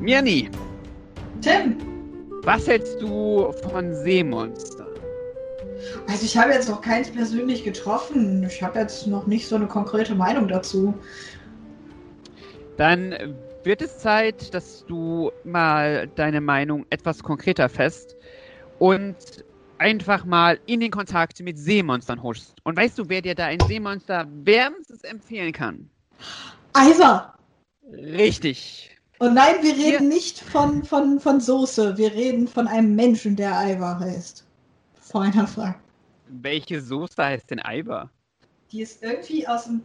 Mirni, Tim, was hältst du von Seemonster? also ich habe jetzt noch keins persönlich getroffen. Ich habe jetzt noch nicht so eine konkrete Meinung dazu. Dann wird es Zeit, dass du mal deine Meinung etwas konkreter fest und einfach mal in den Kontakt mit Seemonstern huschst. Und weißt du, wer dir da ein Seemonster wärmstens empfehlen kann? Ivar! Richtig. Und nein, wir reden nicht von, von, von Soße. Wir reden von einem Menschen, der Ivar heißt. Feiner Frage. Welche Soße heißt denn Eiber? Die ist irgendwie aus dem.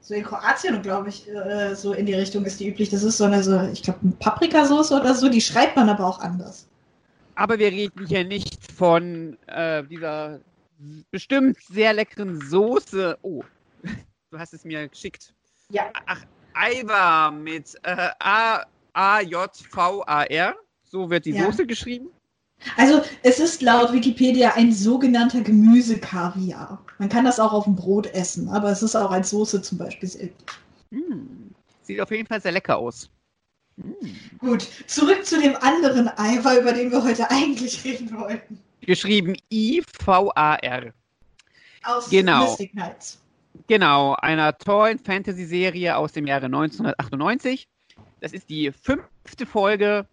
So in Kroatien, glaube ich, äh, so in die Richtung ist die üblich. Das ist so eine, so, ich glaube, eine Paprikasauce oder so. Die schreibt man aber auch anders. Aber wir reden hier nicht von äh, dieser bestimmt sehr leckeren Soße. Oh, du hast es mir geschickt. Ja. Ach, Eiber mit äh, A-J-V-A-R. So wird die Ja. Soße geschrieben. Also, es ist laut Wikipedia ein sogenannter Gemüsekaviar. Man kann das auch auf dem Brot essen, aber es ist auch als Soße zum Beispiel sehr üblich. Hm. Sieht auf jeden Fall sehr lecker aus. Hm. Gut, zurück zu dem anderen Ivar, über den wir heute eigentlich reden wollten. Geschrieben I-V-A-R. Aus Genau. Mystic Knights. Genau, einer tollen Fantasy-Serie aus dem Jahre 1998. Das ist die fünfte Folge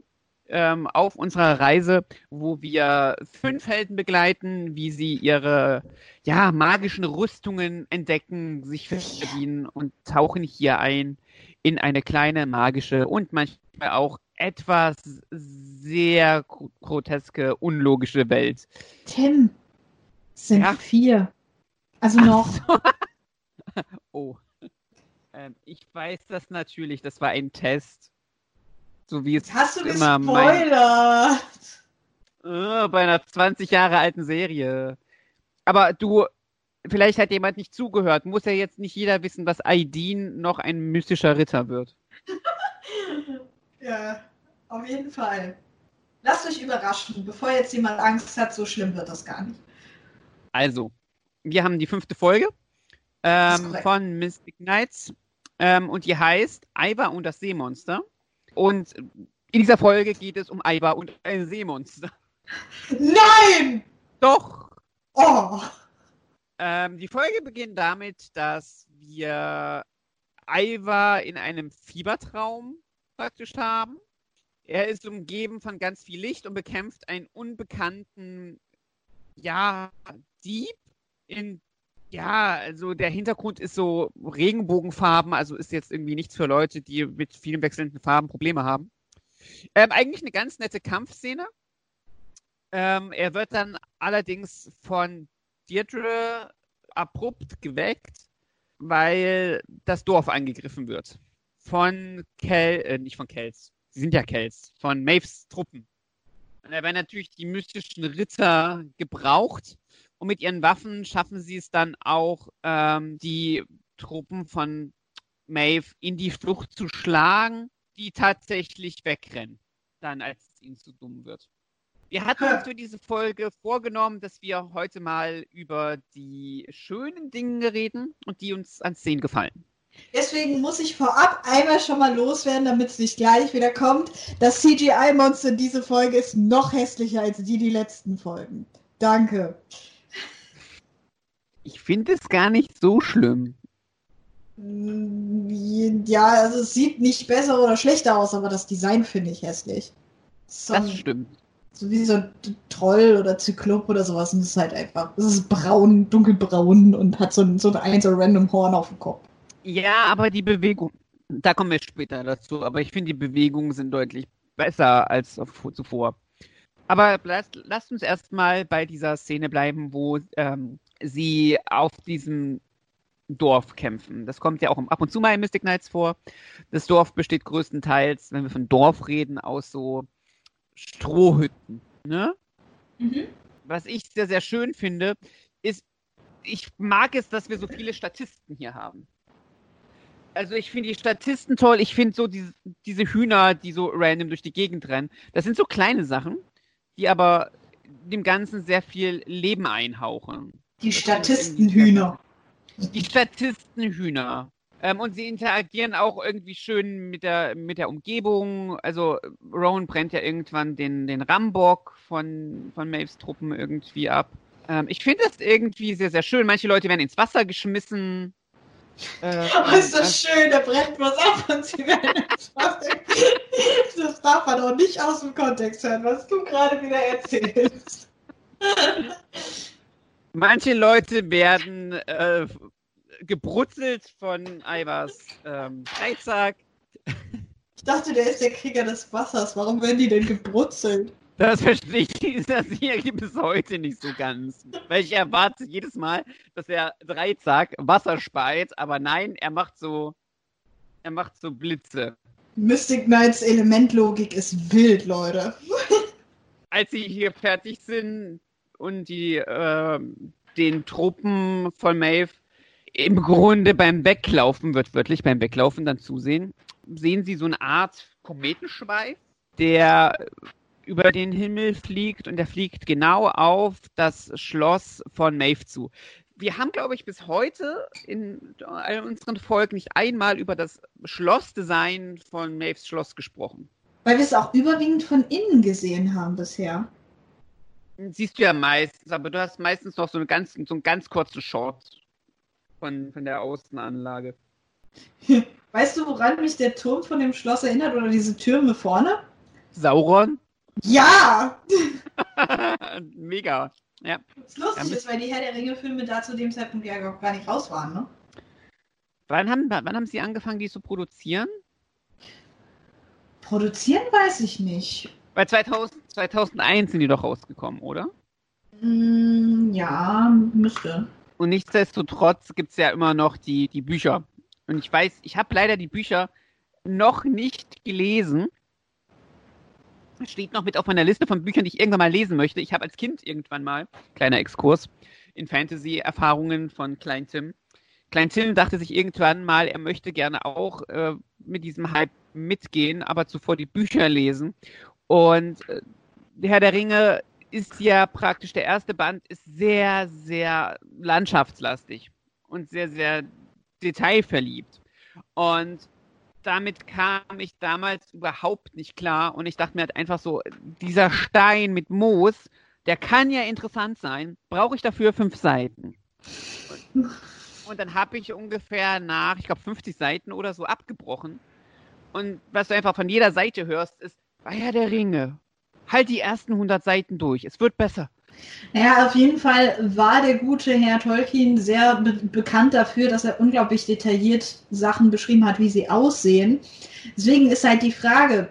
ähm, auf unserer Reise, wo wir fünf Helden begleiten, wie sie ihre ja, magischen Rüstungen entdecken, sich verdienen und tauchen hier ein in eine kleine magische und manchmal auch etwas sehr gro- groteske, unlogische Welt. Tim, sind Ja. vier. Also noch. Oh. Ähm, ich weiß das natürlich, das war ein Test. So wie es Hast du immer mein, gespoilert? äh, bei einer 20 Jahre alten Serie. Aber du, vielleicht hat jemand nicht zugehört. Muss ja jetzt nicht jeder wissen, dass Aidin noch ein mystischer Ritter wird. Ja, auf jeden Fall. Lasst euch überraschen, bevor jetzt jemand Angst hat, so schlimm wird das gar nicht. Also, wir haben die fünfte Folge ähm, von Mystic Knights ähm, und die heißt Ivar und das Seemonster. Und in dieser Folge geht es um Ivar und ein Seemonster. Nein! Doch! Oh! Ähm, die Folge beginnt damit, dass wir Ivar in einem Fiebertraum praktisch haben. Er ist umgeben von ganz viel Licht und bekämpft einen unbekannten, ja, Dieb in, ja, also der Hintergrund ist so Regenbogenfarben, also ist jetzt irgendwie nichts für Leute, die mit vielen wechselnden Farben Probleme haben. Ähm, eigentlich eine ganz nette Kampfszene. Ähm, er wird dann allerdings von Deirdre abrupt geweckt, weil das Dorf angegriffen wird. Von Kel, äh, nicht von Kels, sie sind ja Kels, von Maves Truppen. Und da werden natürlich die mystischen Ritter gebraucht und mit ihren Waffen schaffen sie es dann auch, ähm, die Truppen von Maeve in die Flucht zu schlagen, die tatsächlich wegrennen, dann als es ihnen zu dumm wird. Wir hatten uns für diese Folge vorgenommen, dass wir heute mal über die schönen Dinge reden und die uns an Szenen gefallen. Deswegen muss ich vorab einmal schon mal loswerden, damit es nicht gleich wieder kommt. Das CGI-Monster in dieser Folge ist noch hässlicher als die die letzten Folgen. Danke. Ich finde es gar nicht so schlimm. Mm, Ja, also es sieht nicht besser oder schlechter aus, aber das Design finde ich hässlich. So, Das stimmt. so wie so ein Troll oder Zyklop oder sowas. Und es ist halt einfach, es ist braun, dunkelbraun und hat so ein, so ein so random Horn auf dem Kopf. Ja, aber die Bewegung, da kommen wir später dazu, aber ich finde, die Bewegungen sind deutlich besser als zuvor. Aber lasst, lasst uns erstmal bei dieser Szene bleiben, wo ähm, sie auf diesem Dorf kämpfen. Das kommt ja auch ab und zu mal in Mystic Knights vor. Das Dorf besteht größtenteils, wenn wir von Dorf reden, aus so Strohhütten. Ne? Was ich sehr, sehr schön finde, ist, ich mag es, dass wir so viele Statisten hier haben. Also ich finde die Statisten toll. Ich finde so diese, diese Hühner, die so random durch die Gegend rennen. Das sind so kleine Sachen, die aber dem Ganzen sehr viel Leben einhauchen. Die Statistenhühner. Die Statistenhühner. Ähm, und sie interagieren auch irgendwie schön mit der, mit der Umgebung. Also Rowan brennt ja irgendwann den, den Rambock von, von Maves Truppen irgendwie ab. Ähm, ich finde das irgendwie sehr, sehr schön. Manche Leute werden ins Wasser geschmissen. Äh, oh, ist das also, schön, da brennt was ab und sie werden ins Wasser. Das darf man auch nicht aus dem Kontext hören, was du gerade wieder erzählst. Manche Leute werden äh, gebrutzelt von Ivars ähm, Dreizack. Ich dachte, der ist der Krieger des Wassers. Warum werden die denn gebrutzelt? Das verstehe ich dieser Serie bis heute nicht so ganz. Weil ich erwarte jedes Mal, dass er Dreizack Wasser speit, aber nein, er macht so. Er macht so Blitze. Mystic Knights Elementlogik ist wild, Leute. Als sie hier fertig sind und die äh, den Truppen von Maeve im Grunde beim Weglaufen, wird wörtlich beim Weglaufen dann zusehen, sehen sie so eine Art Kometenschweif, der über den Himmel fliegt und der fliegt genau auf das Schloss von Maeve zu. Wir haben, glaube ich, bis heute in all unseren Folgen nicht einmal über das Schlossdesign von Maves Schloss gesprochen. Weil wir es auch überwiegend von innen gesehen haben bisher. Siehst du ja meistens, aber du hast meistens noch so, eine ganz, so einen ganz kurzen Short von, von der Außenanlage. Weißt du, woran mich der Turm von dem Schloss erinnert oder diese Türme vorne? Sauron? Ja! Mega. Ja. Was lustig ist, weil die Herr der Ringe-Filme da zu dem Zeitpunkt ja gar nicht raus waren, ne? Wann haben, wann haben sie angefangen, die zu produzieren? Produzieren weiß ich nicht. Weil 2000, 2001 sind die doch rausgekommen, oder? Mm, ja, müsste. Und nichtsdestotrotz gibt es ja immer noch die, die Bücher. Und ich weiß, ich habe leider die Bücher noch nicht gelesen steht noch mit auf meiner Liste von Büchern, die ich irgendwann mal lesen möchte. Ich habe als Kind irgendwann mal, kleiner Exkurs, in Fantasy-Erfahrungen von Klein Tim. Klein Tim dachte sich irgendwann mal, er möchte gerne auch äh, mit diesem Hype mitgehen, aber zuvor die Bücher lesen. Und äh, Herr der Ringe ist ja praktisch, der erste Band ist sehr, sehr landschaftslastig und sehr, sehr detailverliebt. Und damit kam ich damals überhaupt nicht klar und ich dachte mir halt einfach so, dieser Stein mit Moos, der kann ja interessant sein, brauche ich dafür fünf Seiten. Und dann habe ich ungefähr nach, ich glaube, 50 Seiten oder so abgebrochen. Und was du einfach von jeder Seite hörst, ist, Herr der Ringe, halt die ersten 100 Seiten durch, es wird besser. Ja, auf jeden Fall war der gute Herr Tolkien sehr be bekannt dafür, dass er unglaublich detailliert Sachen beschrieben hat, wie sie aussehen. Deswegen ist halt die Frage,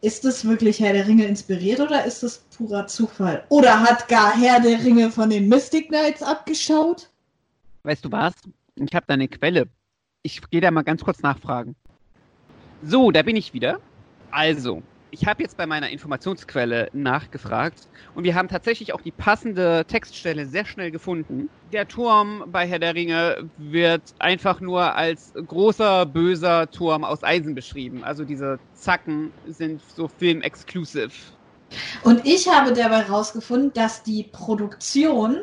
ist es wirklich Herr der Ringe inspiriert oder ist es purer Zufall? Oder hat gar Herr der Ringe von den Mystic Knights abgeschaut? Weißt du was? Ich habe da eine Quelle. Ich gehe da mal ganz kurz nachfragen. So, da bin ich wieder. Also, ich habe jetzt bei meiner Informationsquelle nachgefragt und wir haben tatsächlich auch die passende Textstelle sehr schnell gefunden. Der Turm bei Herr der Ringe wird einfach nur als großer, böser Turm aus Eisen beschrieben. Also diese Zacken sind so Film-exclusive. Und ich habe dabei herausgefunden, dass die Produktion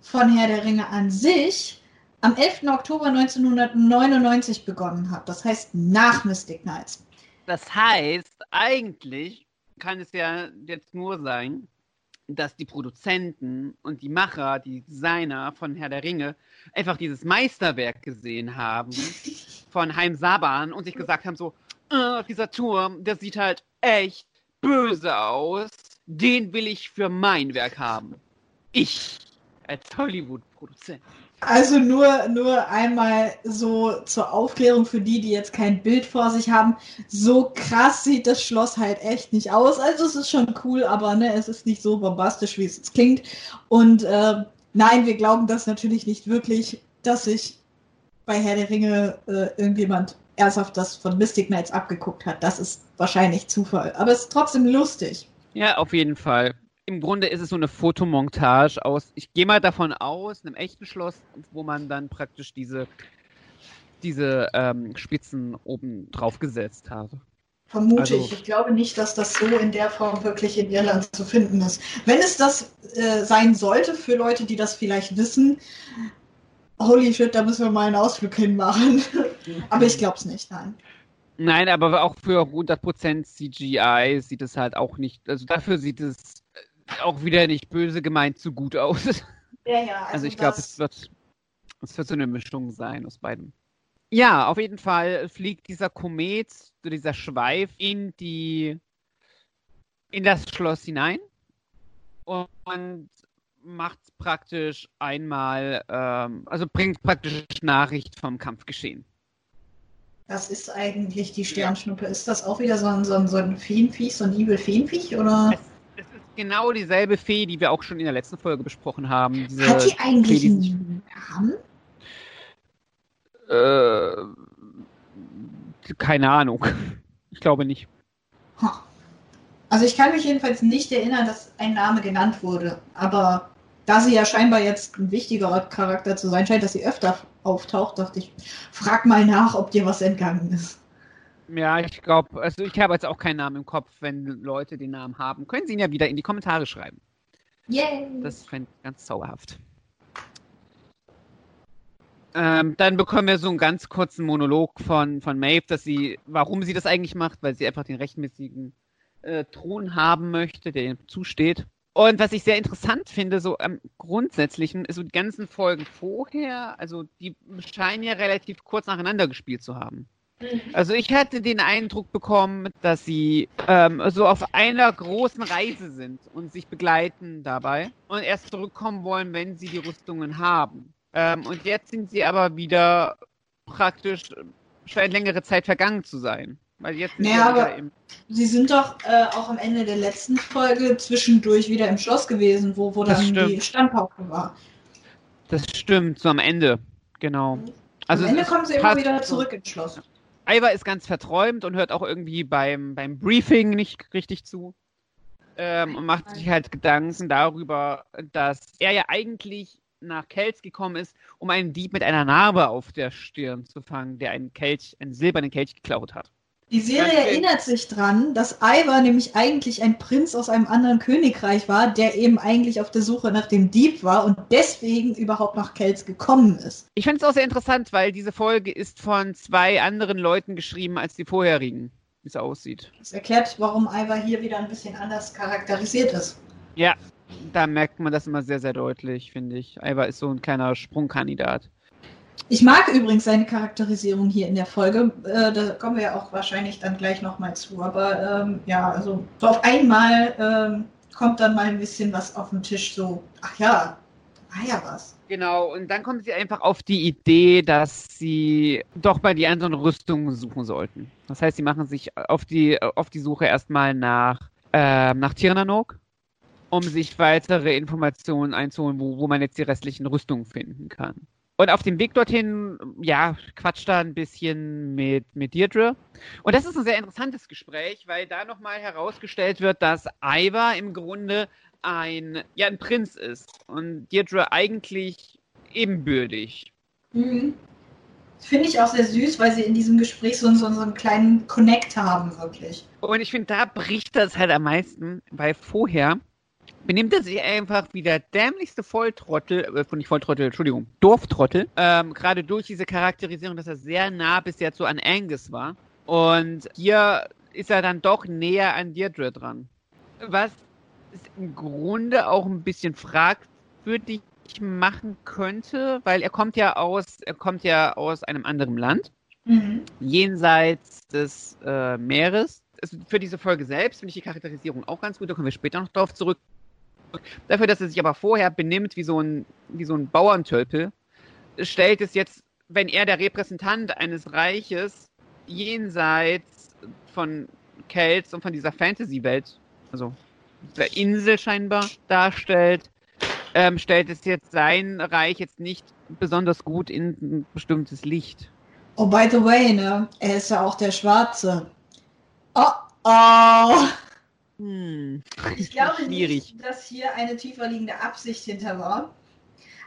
von Herr der Ringe an sich am 11. Oktober 1999 begonnen hat. Das heißt nach Mystic Knights. Das heißt, eigentlich kann es ja jetzt nur sein, dass die Produzenten und die Macher, die Designer von Herr der Ringe einfach dieses Meisterwerk gesehen haben von Heim Saban und sich gesagt haben so, äh, dieser Turm, der sieht halt echt böse aus, den will ich für mein Werk haben. Ich als Hollywood-Produzent. Also nur, nur einmal so zur Aufklärung für die, die jetzt kein Bild vor sich haben. So krass sieht das Schloss halt echt nicht aus. Also es ist schon cool, aber ne, es ist nicht so bombastisch, wie es jetzt klingt. Und äh, nein, wir glauben das natürlich nicht wirklich, dass sich bei Herr der Ringe äh, irgendjemand ernsthaft das von Mystic Knights abgeguckt hat. Das ist wahrscheinlich Zufall. Aber es ist trotzdem lustig. Ja, auf jeden Fall im Grunde ist es so eine Fotomontage aus, ich gehe mal davon aus, einem echten Schloss, wo man dann praktisch diese, diese ähm, Spitzen oben drauf gesetzt hat. Vermute also, ich. Ich glaube nicht, dass das so in der Form wirklich in Irland zu finden ist. Wenn es das äh, sein sollte, für Leute, die das vielleicht wissen, holy shit, da müssen wir mal einen Ausflug hinmachen. aber ich glaube es nicht, nein. Nein, aber auch für 100% CGI sieht es halt auch nicht, also dafür sieht es auch wieder nicht böse gemeint zu gut aus. Ja, ja. Also, also ich glaube, es wird, es wird so eine Mischung sein aus beiden. Ja, auf jeden Fall fliegt dieser Komet, dieser Schweif in die in das Schloss hinein und macht praktisch einmal, ähm, also bringt praktisch Nachricht vom Kampfgeschehen. Das ist eigentlich die Sternschnuppe. Ist das auch wieder so ein, so ein, so ein Feenviech, so ein Evil Feenviech, oder? Genau dieselbe Fee, die wir auch schon in der letzten Folge besprochen haben. Diese Hat die eigentlich Fee, die einen Namen? Äh, keine Ahnung. Ich glaube nicht. Also ich kann mich jedenfalls nicht erinnern, dass ein Name genannt wurde. Aber da sie ja scheinbar jetzt ein wichtigerer Charakter zu sein scheint, dass sie öfter auftaucht, dachte ich, frag mal nach, ob dir was entgangen ist. Ja, ich glaube, also ich habe jetzt auch keinen Namen im Kopf. Wenn Leute den Namen haben, können sie ihn ja wieder in die Kommentare schreiben. Yay! Das fände ich ganz zauberhaft. Ähm, dann bekommen wir so einen ganz kurzen Monolog von, von Maeve, dass sie, warum sie das eigentlich macht, weil sie einfach den rechtmäßigen äh, Thron haben möchte, der ihr zusteht. Und was ich sehr interessant finde, so am Grundsätzlichen, ist so die ganzen Folgen vorher, also die scheinen ja relativ kurz nacheinander gespielt zu haben. Mhm. Also ich hatte den Eindruck bekommen, dass sie ähm, so auf einer großen Reise sind und sich begleiten dabei und erst zurückkommen wollen, wenn sie die Rüstungen haben. Ähm, und jetzt sind sie aber wieder praktisch, scheint längere Zeit vergangen zu sein. Weil jetzt naja, aber sie sind doch äh, auch am Ende der letzten Folge zwischendurch wieder im Schloss gewesen, wo, wo dann die Standpauke war. Das stimmt, so am Ende, genau. Also am Ende kommen sie immer wieder zurück ins Schloss. Ivar ist ganz verträumt und hört auch irgendwie beim, beim Briefing nicht richtig zu. Ähm, und macht sich halt Gedanken darüber, dass er ja eigentlich nach Kelch gekommen ist, um einen Dieb mit einer Narbe auf der Stirn zu fangen, der einen Kelch, einen silbernen Kelch geklaut hat. Die Serie erinnert sich dran, dass Ivar nämlich eigentlich ein Prinz aus einem anderen Königreich war, der eben eigentlich auf der Suche nach dem Dieb war und deswegen überhaupt nach Kelz gekommen ist. Ich finde es auch sehr interessant, weil diese Folge ist von zwei anderen Leuten geschrieben als die vorherigen, wie es aussieht. Das erklärt, warum Ivar hier wieder ein bisschen anders charakterisiert ist. Ja, da merkt man das immer sehr, sehr deutlich, finde ich. Ivar ist so ein kleiner Sprungkandidat. Ich mag übrigens seine Charakterisierung hier in der Folge. Äh, da kommen wir ja auch wahrscheinlich dann gleich nochmal zu. Aber ähm, ja, also so auf einmal ähm, kommt dann mal ein bisschen was auf den Tisch. So, ach ja, war ja was. Genau, und dann kommen sie einfach auf die Idee, dass sie doch bei die anderen Rüstungen suchen sollten. Das heißt, sie machen sich auf die, auf die Suche erstmal nach, äh, nach Tirnanok, um sich weitere Informationen einzuholen, wo, wo man jetzt die restlichen Rüstungen finden kann. Und auf dem Weg dorthin, ja, quatscht da ein bisschen mit, mit Deirdre. Und das ist ein sehr interessantes Gespräch, weil da nochmal herausgestellt wird, dass Ivar im Grunde ein, ja, ein Prinz ist und Deirdre eigentlich ebenbürtig. Mhm. Finde ich auch sehr süß, weil sie in diesem Gespräch so, so, so einen kleinen Connect haben, wirklich. Und ich finde, da bricht das halt am meisten, weil vorher benimmt er sich einfach wie der dämlichste Volltrottel, äh, nicht Volltrottel, Entschuldigung, Dorftrottel, ähm, gerade durch diese Charakterisierung, dass er sehr nah bis jetzt so an Angus war. Und hier ist er dann doch näher an Deirdre dran. Was es im Grunde auch ein bisschen fragwürdig machen könnte, weil er kommt ja aus, er kommt ja aus einem anderen Land, mhm. jenseits des äh, Meeres. Also für diese Folge selbst finde ich die Charakterisierung auch ganz gut, da kommen wir später noch drauf zurück. Dafür, dass er sich aber vorher benimmt wie so ein, wie so ein Bauerntölpel, stellt es jetzt, wenn er der Repräsentant eines Reiches jenseits von Kelts und von dieser Fantasy-Welt, also dieser Insel scheinbar darstellt, ähm, stellt es jetzt sein Reich jetzt nicht besonders gut in ein bestimmtes Licht. Oh, by the way, ne? Er ist ja auch der Schwarze. Oh, oh. Hm. Ich glaube Schwierig. nicht, dass hier eine tiefer liegende Absicht hinter war.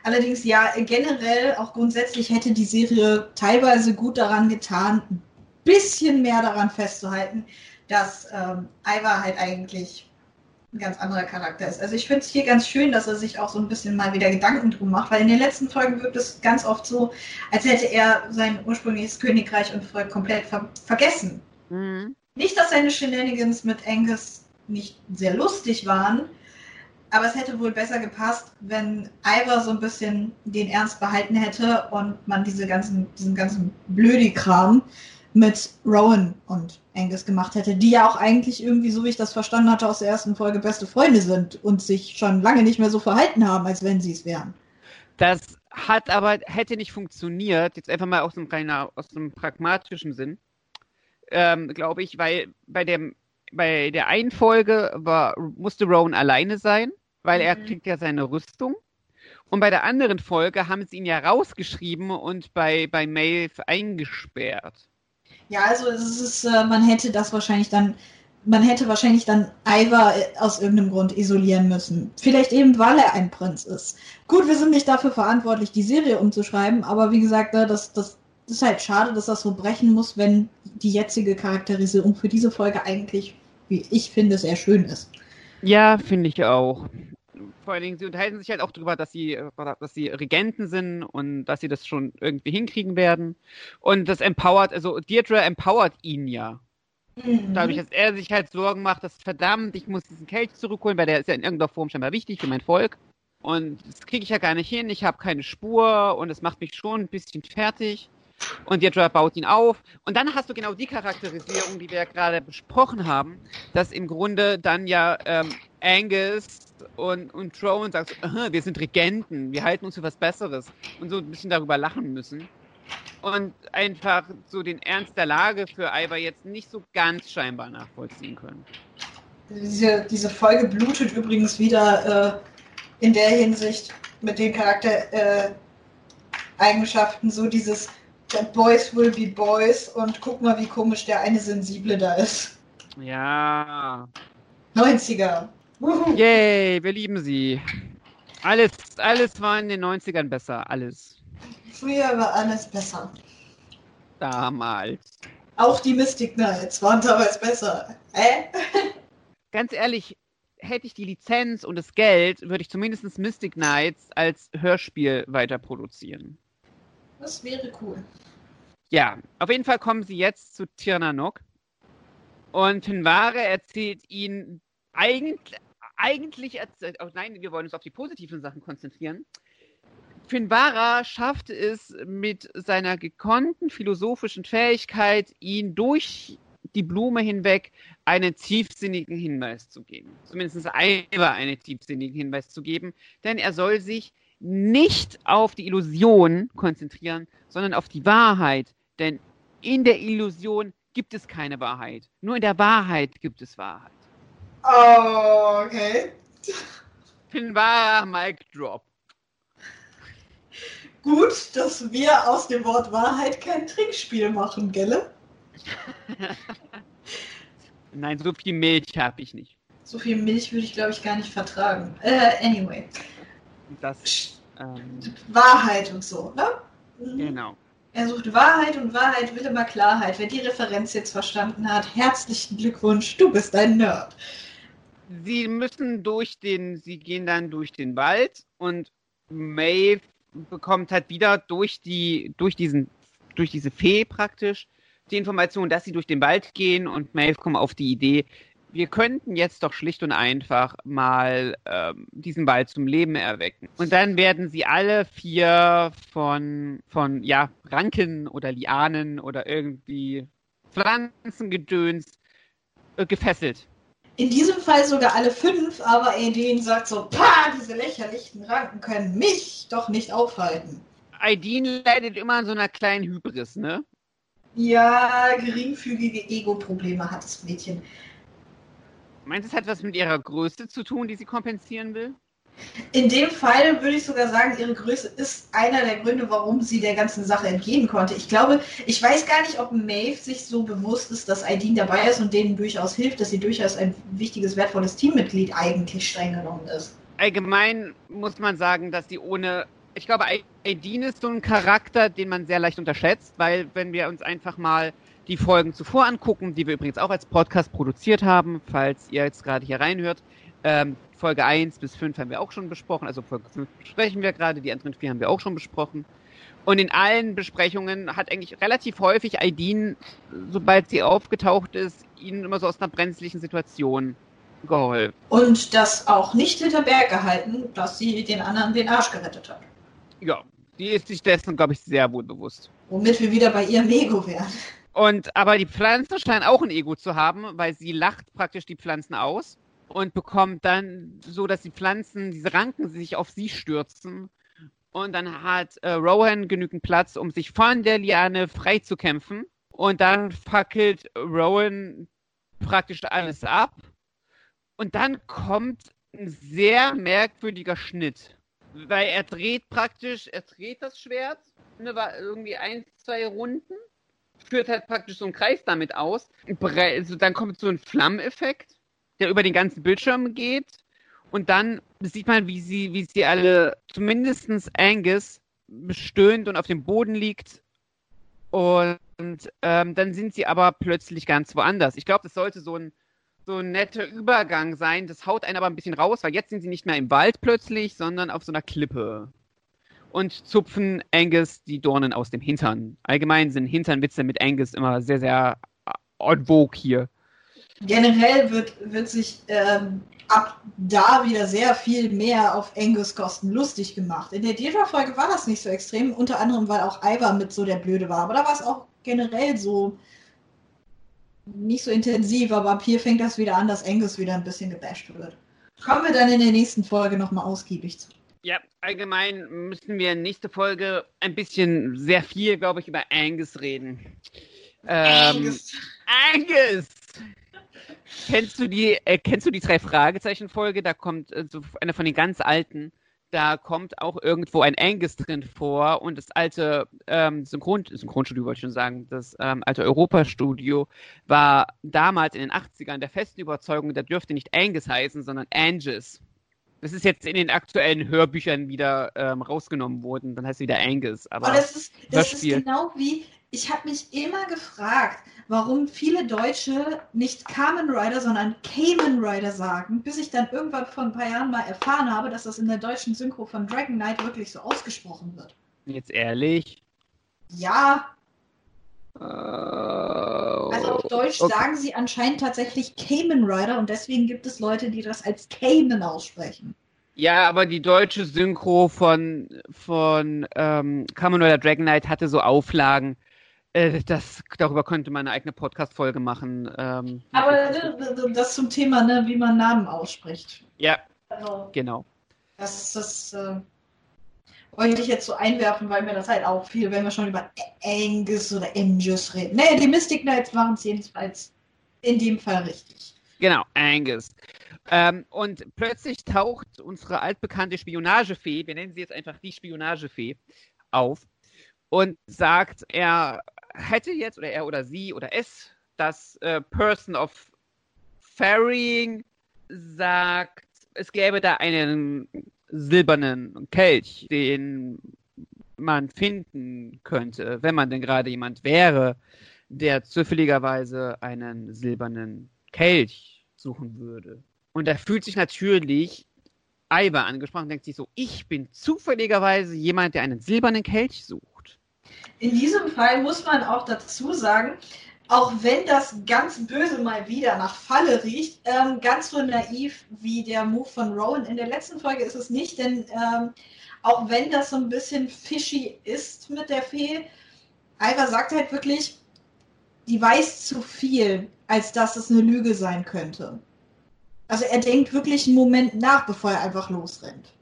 Allerdings ja, generell, auch grundsätzlich hätte die Serie teilweise gut daran getan, ein bisschen mehr daran festzuhalten, dass ähm, Ivar halt eigentlich ein ganz anderer Charakter ist. Also ich finde es hier ganz schön, dass er sich auch so ein bisschen mal wieder Gedanken drum macht, weil in den letzten Folgen wirkt es ganz oft so, als hätte er sein ursprüngliches Königreich und Volk komplett ver vergessen. Mhm. Nicht, dass seine Shenanigans mit Angus nicht sehr lustig waren, aber es hätte wohl besser gepasst, wenn Ivor so ein bisschen den Ernst behalten hätte und man diese ganzen, diesen ganzen Blödi-Kram mit Rowan und Angus gemacht hätte, die ja auch eigentlich irgendwie, so wie ich das verstanden hatte, aus der ersten Folge beste Freunde sind und sich schon lange nicht mehr so verhalten haben, als wenn sie es wären. Das hat aber, hätte nicht funktioniert, jetzt einfach mal aus reiner, aus einem pragmatischen Sinn, ähm, glaube ich, weil bei dem, bei der einen Folge war, musste Rowan alleine sein, weil mhm. er kriegt ja seine Rüstung. Und bei der anderen Folge haben sie ihn ja rausgeschrieben und bei, bei Maeve eingesperrt. Ja, also es ist, äh, man hätte das wahrscheinlich dann, man hätte wahrscheinlich dann Ivar äh, aus irgendeinem Grund isolieren müssen. Vielleicht eben, weil er ein Prinz ist. Gut, wir sind nicht dafür verantwortlich, die Serie umzuschreiben, aber wie gesagt, ne, das, das ist halt schade, dass das so brechen muss, wenn die jetzige Charakterisierung für diese Folge eigentlich, wie ich finde, sehr schön ist. Ja, finde ich auch vor allen Dingen, sie unterhalten sich halt auch darüber, dass sie, äh, dass sie Regenten sind und dass sie das schon irgendwie hinkriegen werden. Und das empowert, also Deirdre empowert ihn ja. Mhm. Dadurch, dass er sich halt Sorgen macht, dass verdammt, ich muss diesen Kelch zurückholen, weil der ist ja in irgendeiner Form scheinbar wichtig für mein Volk. Und das kriege ich ja gar nicht hin, ich habe keine Spur und es macht mich schon ein bisschen fertig. Und Deirdre baut ihn auf. Und dann hast du genau die Charakterisierung, die wir ja gerade besprochen haben, dass im Grunde dann ja ähm, Angus und, und Throne sagt, wir sind Regenten, wir halten uns für was Besseres und so ein bisschen darüber lachen müssen. Und einfach so den Ernst der Lage für Ivar jetzt nicht so ganz scheinbar nachvollziehen können. Diese, diese Folge blutet übrigens wieder äh, in der Hinsicht mit den Charaktereigenschaften, äh, so dieses Boys will be Boys und guck mal, wie komisch der eine Sensible da ist. Ja. 90er. Yay, wir lieben sie. Alles, alles war in den 90ern besser, alles. Früher war alles besser. Damals. Auch die Mystic Knights waren damals besser. Hä? Ganz ehrlich, hätte ich die Lizenz und das Geld, würde ich zumindest Mystic Knights als Hörspiel weiter produzieren. Das wäre cool. Ja, auf jeden Fall kommen sie jetzt zu Tirnanok. Und Hinware erzählt ihnen eigentlich, eigentlich erzählt, oh nein, wir wollen uns auf die positiven Sachen konzentrieren. Finvara schafft es mit seiner gekonnten philosophischen Fähigkeit, ihn durch die Blume hinweg einen tiefsinnigen Hinweis zu geben. Zumindest einmal einen tiefsinnigen Hinweis zu geben, denn er soll sich nicht auf die Illusion konzentrieren, sondern auf die Wahrheit. Denn in der Illusion gibt es keine Wahrheit. Nur in der Wahrheit gibt es Wahrheit. Oh, okay. Bin wahrer Mic Drop. Gut, dass wir aus dem Wort Wahrheit kein Trinkspiel machen, gelle? Nein, so viel Milch habe ich nicht. So viel Milch würde ich, glaube ich, gar nicht vertragen. Äh, anyway. Das, ähm, Wahrheit und so, ne? Mhm. Genau. Er sucht Wahrheit und Wahrheit will immer Klarheit. Wer die Referenz jetzt verstanden hat, herzlichen Glückwunsch, du bist ein Nerd sie müssen durch den, sie gehen dann durch den Wald und Maeve bekommt halt wieder durch die, durch diesen, durch diese Fee praktisch die Information, dass sie durch den Wald gehen und Maeve kommt auf die Idee, wir könnten jetzt doch schlicht und einfach mal ähm, diesen Wald zum Leben erwecken. Und dann werden sie alle vier von, von ja, Ranken oder Lianen oder irgendwie Pflanzengedöns äh, gefesselt. In diesem Fall sogar alle fünf, aber Aideen sagt so, pah, diese lächerlichen Ranken können mich doch nicht aufhalten. Aideen leidet immer an so einer kleinen Hybris, ne? Ja, geringfügige Ego-Probleme hat das Mädchen. Meinst du, es hat was mit ihrer Größe zu tun, die sie kompensieren will? In dem Fall würde ich sogar sagen, ihre Größe ist einer der Gründe, warum sie der ganzen Sache entgehen konnte. Ich glaube, ich weiß gar nicht, ob Maeve sich so bewusst ist, dass Aideen dabei ist und denen durchaus hilft, dass sie durchaus ein wichtiges, wertvolles Teammitglied eigentlich streng genommen ist. Allgemein muss man sagen, dass sie ohne. Ich glaube, Aideen ist so ein Charakter, den man sehr leicht unterschätzt, weil wenn wir uns einfach mal die Folgen zuvor angucken, die wir übrigens auch als Podcast produziert haben, falls ihr jetzt gerade hier reinhört, Ähm, Folge 1 bis 5 haben wir auch schon besprochen, also Folge 5 besprechen wir gerade, die anderen vier haben wir auch schon besprochen. Und in allen Besprechungen hat eigentlich relativ häufig Aidin, sobald sie aufgetaucht ist, ihnen immer so aus einer brenzlichen Situation geholfen. Und das auch nicht hinter Berg gehalten, dass sie den anderen den Arsch gerettet hat. Ja, die ist sich dessen, glaube ich, sehr wohl bewusst. Womit wir wieder bei ihrem Ego wären. Und aber die Pflanzen scheinen auch ein Ego zu haben, weil sie lacht praktisch die Pflanzen aus und bekommt dann so, dass die Pflanzen, diese Ranken sich auf sie stürzen. Und dann hat äh, Rowan genügend Platz, um sich von der Liane frei zu kämpfen. Und dann fackelt Rowan praktisch alles ab. Und dann kommt ein sehr merkwürdiger Schnitt. Weil er dreht praktisch, er dreht das Schwert, ne, irgendwie ein, zwei Runden führt halt praktisch so einen Kreis damit aus. Also dann kommt so ein Flammeneffekt, der über den ganzen Bildschirm geht. Und dann sieht man, wie sie, wie sie alle, zumindest Angus, bestöhnt und auf dem Boden liegt. Und ähm, dann sind sie aber plötzlich ganz woanders. Ich glaube, das sollte so ein, so ein netter Übergang sein. Das haut einen aber ein bisschen raus, weil jetzt sind sie nicht mehr im Wald plötzlich, sondern auf so einer Klippe und zupfen Angus die Dornen aus dem Hintern. Allgemein sind Hinternwitze mit Angus immer sehr, sehr on vogue hier. Generell wird, wird sich ähm, ab da wieder sehr viel mehr auf Angus Kosten lustig gemacht. In der Dieter-Folge war das nicht so extrem, unter anderem, weil auch Ivar mit so der Blöde war. Aber da war es auch generell so nicht so intensiv, aber ab hier fängt das wieder an, dass Angus wieder ein bisschen gebasht wird. Kommen wir dann in der nächsten Folge nochmal ausgiebig zu. Ja, allgemein müssen wir nächste Folge ein bisschen sehr viel, glaube ich, über Angus reden. Ähm, Angus. Angus! kennst du die, äh, kennst du die drei Fragezeichen-Folge? Da kommt äh, so eine von den ganz alten. Da kommt auch irgendwo ein Angus drin vor und das alte ähm, Synchron Synchronstudio, wollte ich schon sagen, das ähm, alte Europastudio war damals in den 80ern der festen Überzeugung, da dürfte nicht Angus heißen, sondern Angus. Das ist jetzt in den aktuellen Hörbüchern wieder ähm, rausgenommen worden. Dann heißt es wieder Angus. Aber, aber das, ist, das ist genau wie, ich habe mich immer gefragt, warum viele Deutsche nicht Kamen Rider, sondern Cayman Rider sagen, bis ich dann irgendwann vor ein paar Jahren mal erfahren habe, dass das in der deutschen Synchro von Dragon Knight wirklich so ausgesprochen wird. Jetzt ehrlich? Ja. Uh, also auf Deutsch okay. sagen sie anscheinend tatsächlich Cayman Rider und deswegen gibt es Leute, die das als Cayman aussprechen. Ja, aber die deutsche Synchro von, von ähm, Kamen Rider Dragon Knight hatte so Auflagen, äh, das, darüber könnte man eine eigene Podcast-Folge machen. Ähm, Aber das zum Thema, ne, wie man Namen ausspricht. Ja, also, genau. Das, das äh, wollte ich jetzt so einwerfen, weil mir das halt auch viel, wenn wir schon über Angus oder Angus reden. Nee, die Mystic Knights machen es jedenfalls in dem Fall richtig. Genau, Angus. Ähm, und plötzlich taucht unsere altbekannte Spionagefee, wir nennen sie jetzt einfach die Spionagefee, auf und sagt, er hätte jetzt, oder er oder sie oder es, das äh, Person of Ferrying sagt, es gäbe da einen silbernen Kelch, den man finden könnte, wenn man denn gerade jemand wäre, der zufälligerweise einen silbernen Kelch suchen würde. Und er fühlt sich natürlich Ivar angesprochen und denkt sich so, ich bin zufälligerweise jemand, der einen silbernen Kelch sucht. In diesem Fall muss man auch dazu sagen, auch wenn das ganz böse mal wieder nach Falle riecht, ähm, ganz so naiv wie der Move von Rowan in der letzten Folge ist es nicht, denn ähm, auch wenn das so ein bisschen fishy ist mit der Fee, Ivar sagt halt wirklich, die weiß zu viel, als dass es eine Lüge sein könnte. Also er denkt wirklich einen Moment nach, bevor er einfach losrennt.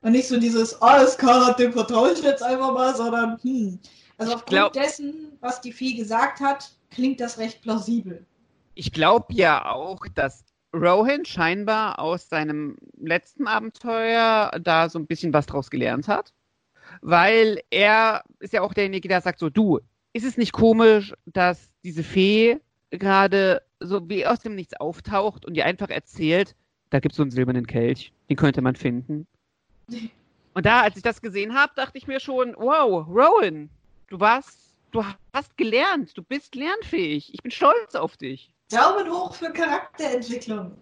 Und nicht so dieses, alles klar, dem vertraue ich jetzt einfach mal, sondern, hm, also aufgrund glaub, dessen, was die Fee gesagt hat, klingt das recht plausibel. Ich glaube ja auch, dass Rohan scheinbar aus seinem letzten Abenteuer da so ein bisschen was draus gelernt hat. Weil er ist ja auch derjenige, der sagt so, du, ist es nicht komisch, dass diese Fee gerade so wie aus dem Nichts auftaucht und dir einfach erzählt, da gibt es so einen silbernen Kelch, den könnte man finden. Und da, als ich das gesehen habe, dachte ich mir schon, wow, Rowan, Du warst, du hast gelernt, du bist lernfähig. Ich bin stolz auf dich. Daumen hoch für Charakterentwicklung.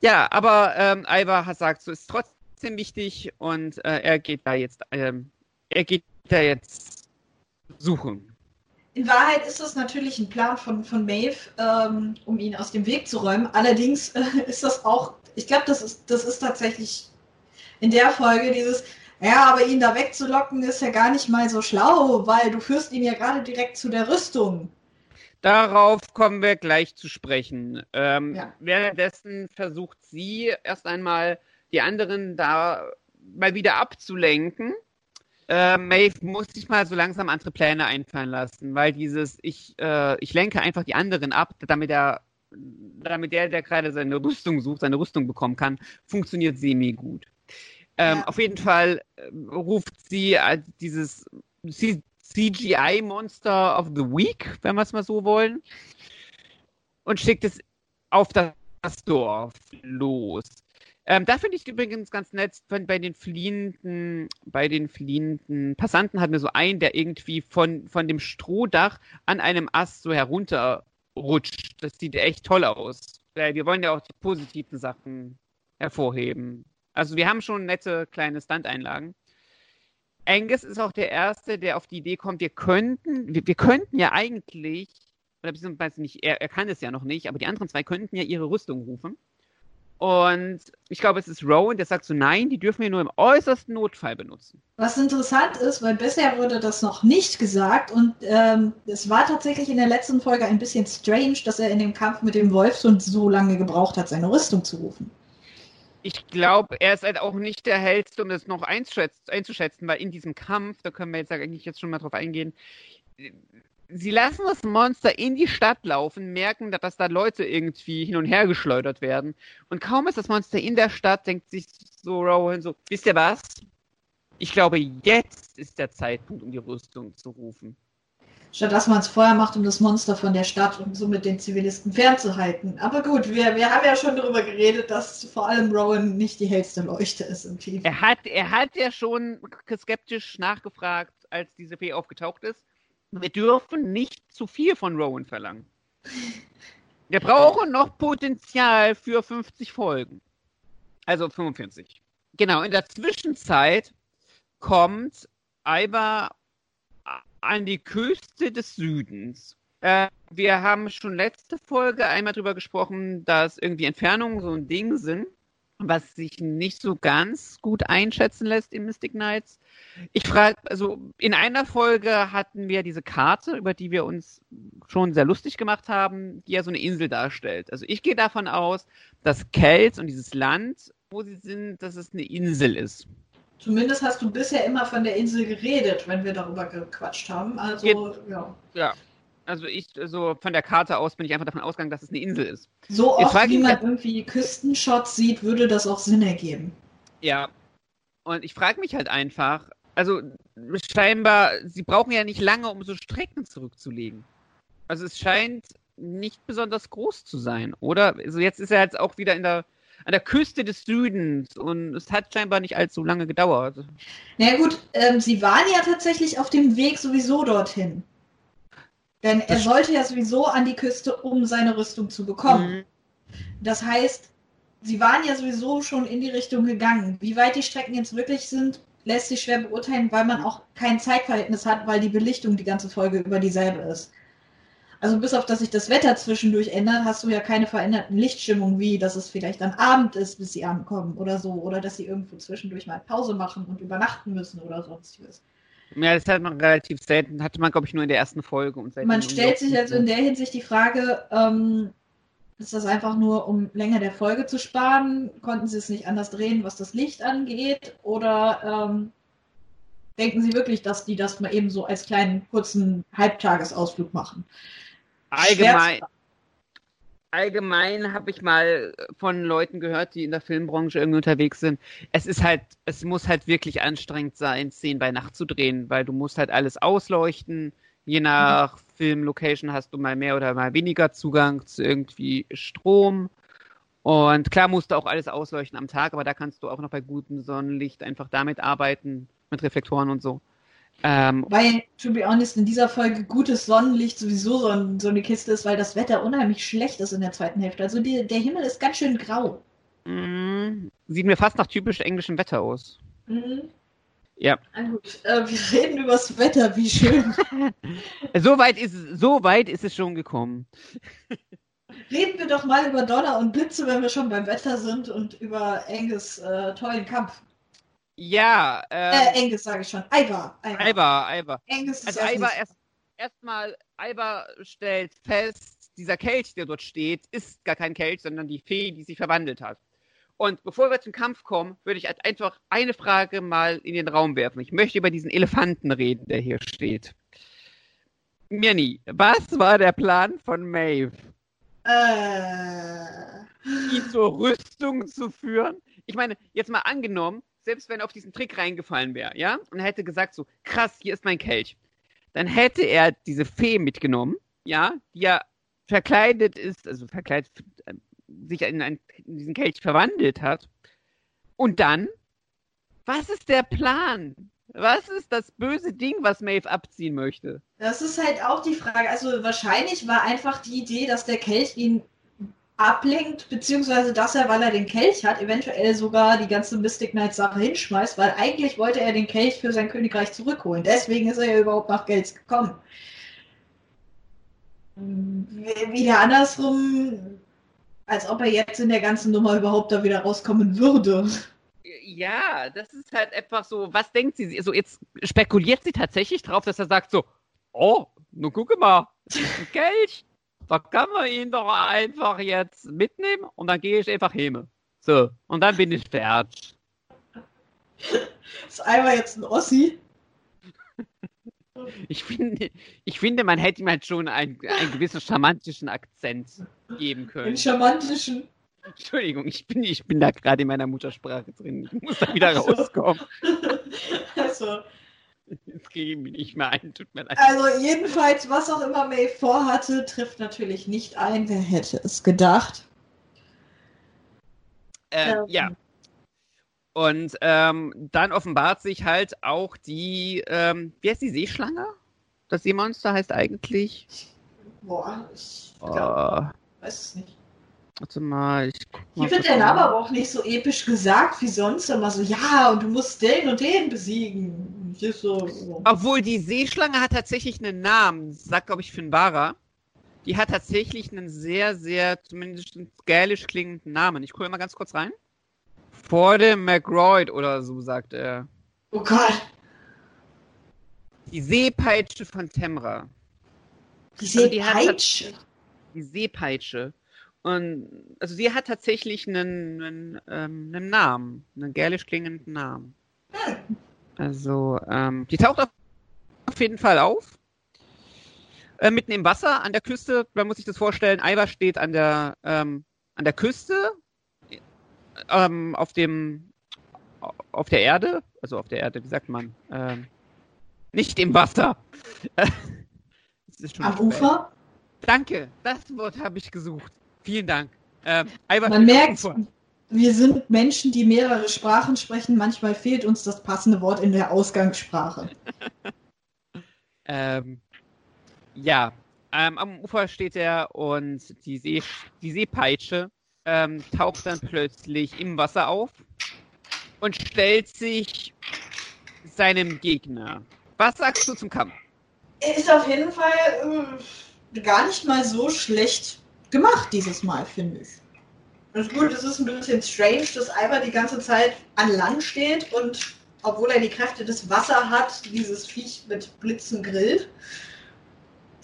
Ja, aber ähm, Ivar sagt, so ist trotzdem wichtig und äh, er geht da jetzt, ähm, er geht da jetzt suchen. In Wahrheit ist das natürlich ein Plan von, von Maeve, ähm, um ihn aus dem Weg zu räumen. Allerdings äh, ist das auch, ich glaube, das ist, das ist tatsächlich in der Folge dieses, ja, aber ihn da wegzulocken ist ja gar nicht mal so schlau, weil du führst ihn ja gerade direkt zu der Rüstung. Darauf kommen wir gleich zu sprechen. Ähm, ja. Währenddessen versucht sie erst einmal die anderen da mal wieder abzulenken äh, Maeve muss sich mal so langsam andere Pläne einfallen lassen, weil dieses, ich, äh, ich lenke einfach die anderen ab, damit er, damit der, der gerade seine Rüstung sucht, seine Rüstung bekommen kann, funktioniert semi gut. Ähm, ja. Auf jeden Fall äh, ruft sie äh, dieses CGI-Monster of the Week, wenn wir es mal so wollen, und schickt es auf das Dorf los. Ähm, da finde ich übrigens ganz nett, wenn bei den fliehenden, bei den fliehenden Passanten hat mir so einen, der irgendwie von, von dem Strohdach an einem Ast so herunterrutscht. Das sieht echt toll aus. Wir wollen ja auch die positiven Sachen hervorheben. Also wir haben schon nette kleine Stunt-Einlagen. Angus ist auch der Erste, der auf die Idee kommt, wir könnten, wir, wir könnten ja eigentlich, oder beziehungsweise nicht, er, er kann es ja noch nicht, aber die anderen zwei könnten ja ihre Rüstung rufen. Und ich glaube, es ist Rowan, der sagt so, nein, die dürfen wir nur im äußersten Notfall benutzen. Was interessant ist, weil bisher wurde das noch nicht gesagt und ähm, es war tatsächlich in der letzten Folge ein bisschen strange, dass er in dem Kampf mit dem Wolfshund so lange gebraucht hat, seine Rüstung zu rufen. Ich glaube, er ist halt auch nicht der Hellste, um das noch einzuschätzen, weil in diesem Kampf, da können wir jetzt eigentlich jetzt schon mal drauf eingehen, sie lassen das Monster in die Stadt laufen, merken, dass da Leute irgendwie hin und her geschleudert werden. Und kaum ist das Monster in der Stadt, denkt sich so Rowan so, wisst ihr was? Ich glaube, jetzt ist der Zeitpunkt, um die Rüstung zu rufen. Statt dass man es vorher macht, um das Monster von der Stadt und somit den Zivilisten fernzuhalten. Aber gut, wir, wir haben ja schon darüber geredet, dass vor allem Rowan nicht die hellste Leuchte ist im Team. Er hat, er hat ja schon skeptisch nachgefragt, als diese Fee aufgetaucht ist wir dürfen nicht zu viel von Rowan verlangen. Wir brauchen noch Potenzial für 50 Folgen. Also 45. Genau, in der Zwischenzeit kommt Iva an die Küste des Südens. Äh, wir haben schon letzte Folge einmal darüber gesprochen, dass irgendwie Entfernungen so ein Ding sind was sich nicht so ganz gut einschätzen lässt in Mystic Knights. Ich frage, also in einer Folge hatten wir diese Karte, über die wir uns schon sehr lustig gemacht haben, die ja so eine Insel darstellt. Also ich gehe davon aus, dass Kels und dieses Land, wo sie sind, dass es eine Insel ist. Zumindest hast du bisher immer von der Insel geredet, wenn wir darüber gequatscht haben. Also, ja. Ja, also ich, so von der Karte aus bin ich einfach davon ausgegangen, dass es eine Insel ist. So oft, wie man halt, irgendwie Küstenshots sieht, würde das auch Sinn ergeben. Ja. Und ich frage mich halt einfach, also scheinbar, sie brauchen ja nicht lange, um so Strecken zurückzulegen. Also es scheint nicht besonders groß zu sein, oder? Also jetzt ist er jetzt auch wieder in der, an der Küste des Südens und es hat scheinbar nicht allzu lange gedauert. Na ja, gut, ähm, sie waren ja tatsächlich auf dem Weg sowieso dorthin. Denn er sollte ja sowieso an die Küste, um seine Rüstung zu bekommen. Mhm. Das heißt, sie waren ja sowieso schon in die Richtung gegangen. Wie weit die Strecken jetzt wirklich sind, lässt sich schwer beurteilen, weil man auch kein Zeitverhältnis hat, weil die Belichtung die ganze Folge über dieselbe ist. Also bis auf dass sich das Wetter zwischendurch ändert, hast du ja keine veränderten Lichtstimmungen, wie dass es vielleicht dann Abend ist, bis sie ankommen oder so. Oder dass sie irgendwo zwischendurch mal Pause machen und übernachten müssen oder sonstiges. Ja, das hat man relativ selten, hatte man, glaube ich, nur in der ersten Folge. Und man stellt sich also in der Hinsicht die Frage, ähm, ist das einfach nur, um länger der Folge zu sparen? Konnten sie es nicht anders drehen, was das Licht angeht? Oder ähm, denken sie wirklich, dass die das mal eben so als kleinen, kurzen Halbtagesausflug machen? Allgemein, allgemein habe ich mal von Leuten gehört, die in der Filmbranche irgendwie unterwegs sind. Es ist halt, es muss halt wirklich anstrengend sein, Szenen bei Nacht zu drehen, weil du musst halt alles ausleuchten. Je nach mhm. Filmlocation hast du mal mehr oder mal weniger Zugang zu irgendwie Strom. Und klar musst du auch alles ausleuchten am Tag, aber da kannst du auch noch bei gutem Sonnenlicht einfach damit arbeiten, mit Reflektoren und so. Ähm, weil, to be honest, in dieser Folge gutes Sonnenlicht sowieso so, ein, so, eine Kiste ist, weil das Wetter unheimlich schlecht ist in der zweiten Hälfte. Also die, der Himmel ist ganz schön grau. Mm, sieht mir fast nach typisch englischem Wetter aus. Mhm. Ja. Na gut, äh, wir reden über das Wetter, wie schön. so, weit ist, so weit ist es schon gekommen. Reden wir doch mal über Donner und Blitze, wenn wir schon beim Wetter sind und über Enges äh, tollen Kampf. Ja. Ähm, äh, Enges sage ich schon. Ivar. Ivar, Ivar. Enges also Ivar erst, erstmal, Ivar stellt fest, dieser Kelch, der dort steht, ist gar kein Kelch, sondern die Fee, die sich verwandelt hat. Und bevor wir zum Kampf kommen, würde ich einfach eine Frage mal in den Raum werfen. Ich möchte über diesen Elefanten reden, der hier steht. Mirni, was war der Plan von Maeve? Äh. Ihn zur Rüstung zu führen? Ich meine, jetzt mal angenommen, selbst wenn er auf diesen Trick reingefallen wäre, ja, und er hätte gesagt so, krass, hier ist mein Kelch, dann hätte er diese Fee mitgenommen, ja, die ja verkleidet ist, also verkleidet, äh, sich in, einen, in diesen Kelch verwandelt hat. Und dann, was ist der Plan? Was ist das böse Ding, was Maeve abziehen möchte? Das ist halt auch die Frage. Also wahrscheinlich war einfach die Idee, dass der Kelch ihn ablenkt, beziehungsweise dass er, weil er den Kelch hat, eventuell sogar die ganze Mystic Knight Sache hinschmeißt, weil eigentlich wollte er den Kelch für sein Königreich zurückholen. Deswegen ist er ja überhaupt nach Gels gekommen. Wieder andersrum, als ob er jetzt in der ganzen Nummer überhaupt da wieder rauskommen würde. Ja, das ist halt einfach so, was denkt sie? So, jetzt spekuliert sie tatsächlich drauf, dass er sagt so, oh, nun gucke mal, Kelch da kann man ihn doch einfach jetzt mitnehmen und dann gehe ich einfach hin. So, und dann bin ich fertig. Ist einmal jetzt ein Ossi? Ich finde, ich finde, man hätte ihm halt schon einen, einen gewissen charmantischen Akzent geben können. Den charmantischen? Entschuldigung, ich bin, ich bin da gerade in meiner Muttersprache drin. Ich muss da wieder also. rauskommen. Also, Jetzt kriege ich mich nicht mehr ein, tut mir leid. Also jedenfalls, was auch immer May vorhatte, trifft natürlich nicht ein. Wer hätte es gedacht? Äh, ähm. Ja. Und ähm, dann offenbart sich halt auch die, ähm, wie heißt die Seeschlange? Das Seemonster heißt eigentlich. Boah, ich glaub, oh. weiß es nicht. Warte mal, ich guck mal. Hier wird der Name aber auch nicht so episch gesagt wie sonst immer so, ja, und du musst den und den besiegen. So, so. Obwohl die Seeschlange hat tatsächlich einen Namen, sagt glaube ich Finbara. Die hat tatsächlich einen sehr, sehr, zumindest gälisch klingenden Namen. Ich gucke mal ganz kurz rein. Forde McRoyd oder so, sagt er. Oh Gott. Die Seepeitsche von Temra. Die Seepeitsche? Also die, die Seepeitsche. Und also sie hat tatsächlich einen, einen, ähm, einen Namen, einen gälisch klingenden Namen. Also, ähm, die taucht auf jeden Fall auf. Äh, mitten im Wasser, an der Küste, man muss sich das vorstellen, Ivar steht an der, ähm, an der Küste, ähm, auf dem, auf der Erde, also auf der Erde, wie sagt man, ähm, nicht im Wasser. Am Ufer? Danke, das Wort habe ich gesucht. Vielen Dank. Ähm, Man merkt, wir sind Menschen, die mehrere Sprachen sprechen. Manchmal fehlt uns das passende Wort in der Ausgangssprache. ähm, ja, ähm, am Ufer steht er und die, See, die Seepeitsche ähm, taucht dann plötzlich im Wasser auf und stellt sich seinem Gegner. Was sagst du zum Kampf? Er ist auf jeden Fall äh, gar nicht mal so schlecht gemacht dieses Mal, finde ich. Ist gut, es ist ein bisschen strange, dass Ivar die ganze Zeit an Land steht und obwohl er die Kräfte des Wassers hat, dieses Viech mit Blitzen grillt.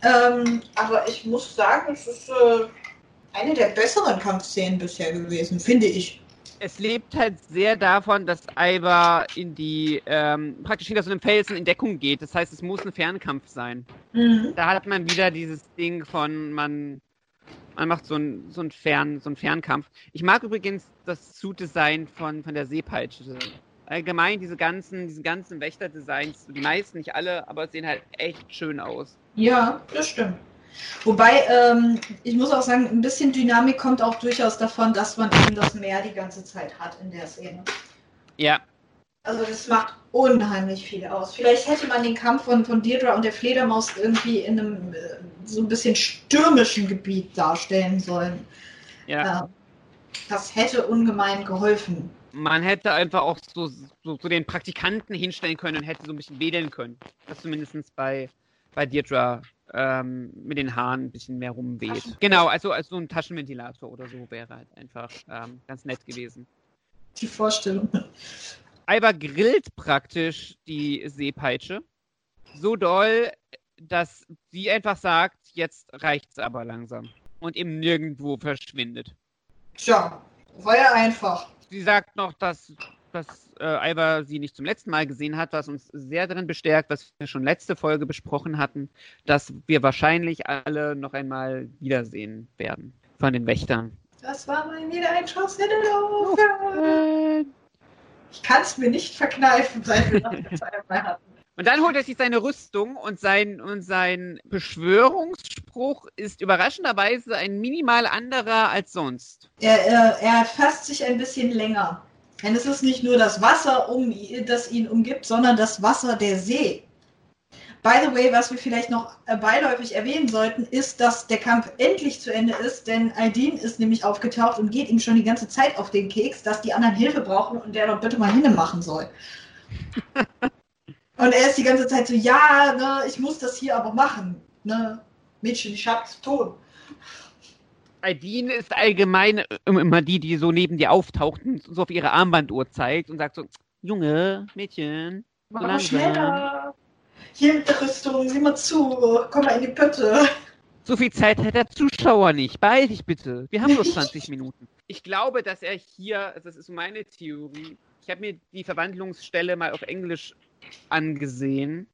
Ähm, aber ich muss sagen, es ist äh, eine der besseren Kampfszenen bisher gewesen, finde ich. Es lebt halt sehr davon, dass Ivar in die, ähm, praktisch hinter so einem Felsen in Deckung geht. Das heißt, es muss ein Fernkampf sein. Mhm. Da hat man wieder dieses Ding von, man man macht so einen so Fern, so Fernkampf. Ich mag übrigens das Suit-Design von, von der Seepeitsche. Allgemein diese ganzen, diese ganzen Wächter-Designs, die meisten, nicht alle, aber sehen halt echt schön aus. Ja, das stimmt. Wobei, ähm, ich muss auch sagen, ein bisschen Dynamik kommt auch durchaus davon, dass man eben das Meer die ganze Zeit hat in der Szene. Ja. Also das macht unheimlich viel aus. Vielleicht hätte man den Kampf von, von Deirdre und der Fledermaus irgendwie in einem äh, so ein bisschen stürmischen Gebiet darstellen sollen. Ja. Äh, das hätte ungemein geholfen. Man hätte einfach auch so, so, so, den Praktikanten hinstellen können und hätte so ein bisschen wedeln können. Das zumindest bei, bei Deirdre ähm, mit den Haaren ein bisschen mehr rumweht. Genau, also, also so ein Taschenventilator oder so wäre halt einfach ähm, ganz nett gewesen. Die Vorstellung. Alba grillt praktisch die Seepeitsche so doll, dass sie einfach sagt, jetzt reicht's aber langsam und eben nirgendwo verschwindet. Tja, war ja einfach. Sie sagt noch, dass, dass äh, Alba sie nicht zum letzten Mal gesehen hat, was uns sehr darin bestärkt, was wir schon letzte Folge besprochen hatten, dass wir wahrscheinlich alle noch einmal wiedersehen werden von den Wächtern. Das war mal wieder ein Schuss in den Ofen. Ich kann es mir nicht verkneifen, seit wir das einmal hatten. Und dann holt er sich seine Rüstung und sein, und sein Beschwörungsspruch ist überraschenderweise ein minimal anderer als sonst. Er, er, er fasst sich ein bisschen länger. Denn es ist nicht nur das Wasser, um, das ihn umgibt, sondern das Wasser der See. By the way, was wir vielleicht noch äh, beiläufig erwähnen sollten, ist, dass der Kampf endlich zu Ende ist, denn Aldin ist nämlich aufgetaucht und geht ihm schon die ganze Zeit auf den Keks, dass die anderen Hilfe brauchen und der doch bitte mal hinne machen soll. und er ist die ganze Zeit so, ja, ne, ich muss das hier aber machen. Ne? Mädchen, ich hab's tun. Aldin ist allgemein immer die, die so neben dir auftaucht und so auf ihre Armbanduhr zeigt und sagt so, Junge, Mädchen, so Mach schneller. Hier mit der Rüstung, sieh mal zu, komm mal in die Pötte. So viel Zeit hat der Zuschauer nicht. Beeil dich bitte. Wir haben nur 20 Minuten. Ich glaube, dass er hier, das ist meine Theorie, ich habe mir die Verwandlungsstelle mal auf Englisch angesehen.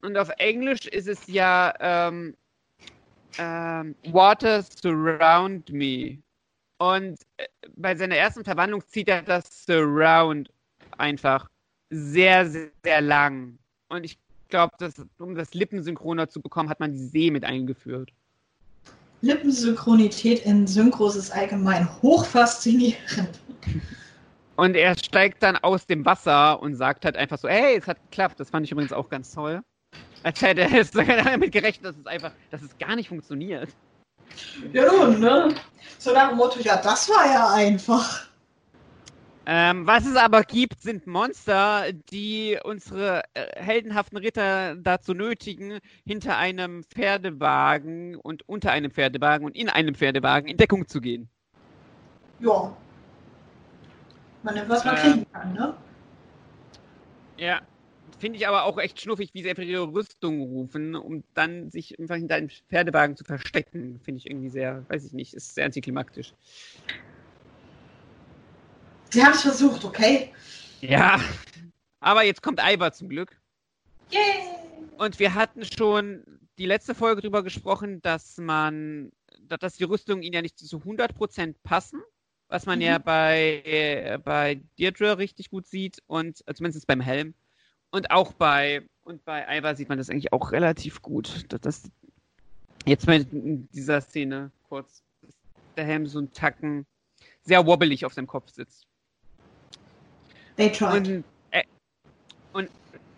Und auf Englisch ist es ja ähm, ähm, Water surround me. Und äh, bei seiner ersten Verwandlung zieht er das Surround einfach sehr, sehr, sehr lang. Und ich glaube, um das Lippensynchroner zu bekommen, hat man die See mit eingeführt. Lippensynchronität in Synchros ist allgemein hochfaszinierend. Und er steigt dann aus dem Wasser und sagt halt einfach so, hey, es hat geklappt. Das fand ich übrigens auch ganz toll. Als hätte er damit gerechnet, dass es einfach, dass es gar nicht funktioniert. Ja nun, ne? So nach dem Motto, ja, das war ja einfach. Ähm, was es aber gibt, sind Monster, die unsere äh, heldenhaften Ritter dazu nötigen, hinter einem Pferdewagen und unter einem Pferdewagen und in einem Pferdewagen in Deckung zu gehen. Ja. Man nimmt, was man Äh. kriegen kann, ne? Ja. Finde ich aber auch echt schnuffig, wie sie einfach ihre Rüstung rufen, um dann sich einfach hinter einem Pferdewagen zu verstecken. Finde ich irgendwie sehr, weiß ich nicht, ist sehr antiklimaktisch. Sie haben es versucht, okay? Ja. Aber jetzt kommt Ivar zum Glück. Yay! Und wir hatten schon die letzte Folge darüber gesprochen, dass man, dass die Rüstungen ihnen ja nicht zu 100% passen, was man Mhm. ja bei, äh, bei Deirdre richtig gut sieht und äh, zumindest beim Helm. Und auch bei, und bei Ivar sieht man das eigentlich auch relativ gut. Dass das jetzt mal in dieser Szene kurz, dass der Helm so ein Tacken sehr wobbelig auf seinem Kopf sitzt. They tried. Und, äh, und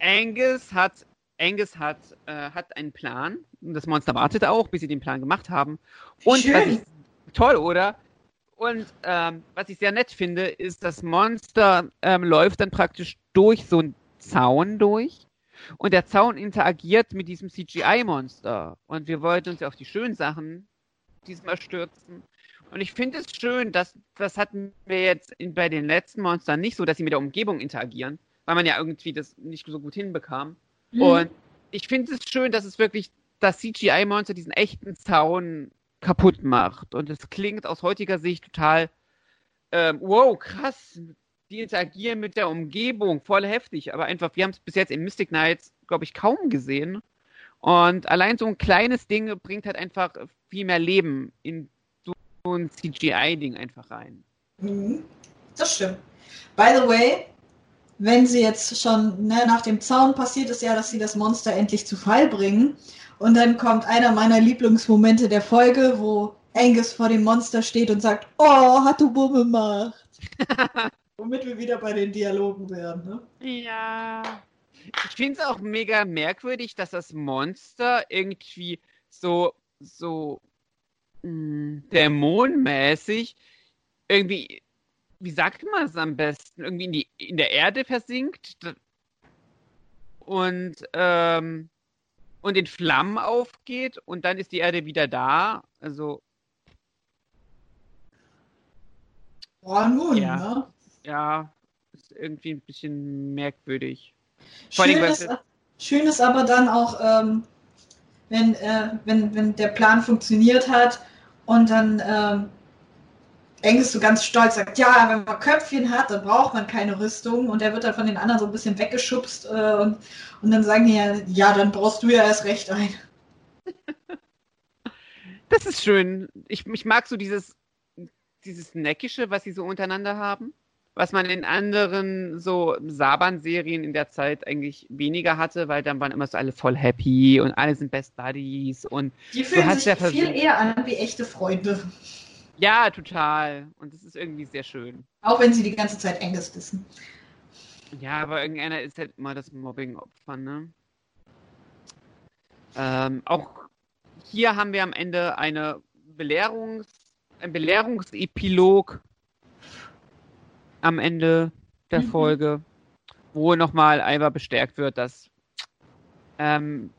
Angus hat Angus hat, äh, hat einen Plan. Das Monster wartet auch, bis sie den Plan gemacht haben. Und Schön. ich, toll, oder? Und ähm, was ich sehr nett finde, ist, das Monster ähm, läuft dann praktisch durch so einen Zaun durch. Und der Zaun interagiert mit diesem CGI-Monster. Und wir wollten uns ja auf die schönen Sachen diesmal stürzen. Und ich finde es schön, dass das hatten wir jetzt in, bei den letzten Monstern nicht so, dass sie mit der Umgebung interagieren, weil man ja irgendwie das nicht so gut hinbekam. Mhm. Und ich finde es schön, dass es wirklich das CGI-Monster diesen echten Zaun kaputt macht. Und es klingt aus heutiger Sicht total, ähm, wow, krass. Die interagieren mit der Umgebung, voll heftig. Aber einfach, wir haben es bis jetzt in Mystic Knights, glaube ich, kaum gesehen. Und allein so ein kleines Ding bringt halt einfach viel mehr Leben in so ein CGI-Ding einfach rein. Mhm. Das stimmt. By the way, wenn sie jetzt schon ne, nach dem Zaun passiert ist ja, dass sie das Monster endlich zu Fall bringen. Und dann kommt einer meiner Lieblingsmomente der Folge, wo Angus vor dem Monster steht und sagt, oh, hat du Bumme gemacht. Womit wir wieder bei den Dialogen wären, ne? Ja. Ich finde es auch mega merkwürdig, dass das Monster irgendwie so, so dämonmäßig irgendwie, wie sagt man es am besten, irgendwie in, die, in der Erde versinkt und, ähm, und in Flammen aufgeht und dann ist die Erde wieder da. Also. Boah, nun, ja. ne? Ja, ist irgendwie ein bisschen merkwürdig. Schön, allem, ist, schön ist aber dann auch, ähm, wenn, äh, wenn, wenn der Plan funktioniert hat und dann ähm, Engels so ganz stolz sagt, ja, wenn man Köpfchen hat, dann braucht man keine Rüstung und er wird dann von den anderen so ein bisschen weggeschubst äh, und, und dann sagen die ja, ja, dann brauchst du ja erst recht ein. Das ist schön. Ich, ich mag so dieses, dieses Neckische, was sie so untereinander haben was man in anderen so Saban-Serien in der Zeit eigentlich weniger hatte, weil dann waren immer so alle voll happy und alle sind Best Buddies und die fühlen sich ja viel eher an wie echte Freunde. Ja, total. Und das ist irgendwie sehr schön. Auch wenn sie die ganze Zeit Angus wissen. Ja, aber irgendeiner ist halt immer das Mobbing-Opfer, ne? Ähm, auch hier haben wir am Ende eine Belehrungs-, ein Belehrungsepilog am Ende der mhm. Folge, wo nochmal Ivar bestärkt wird, dass ähm,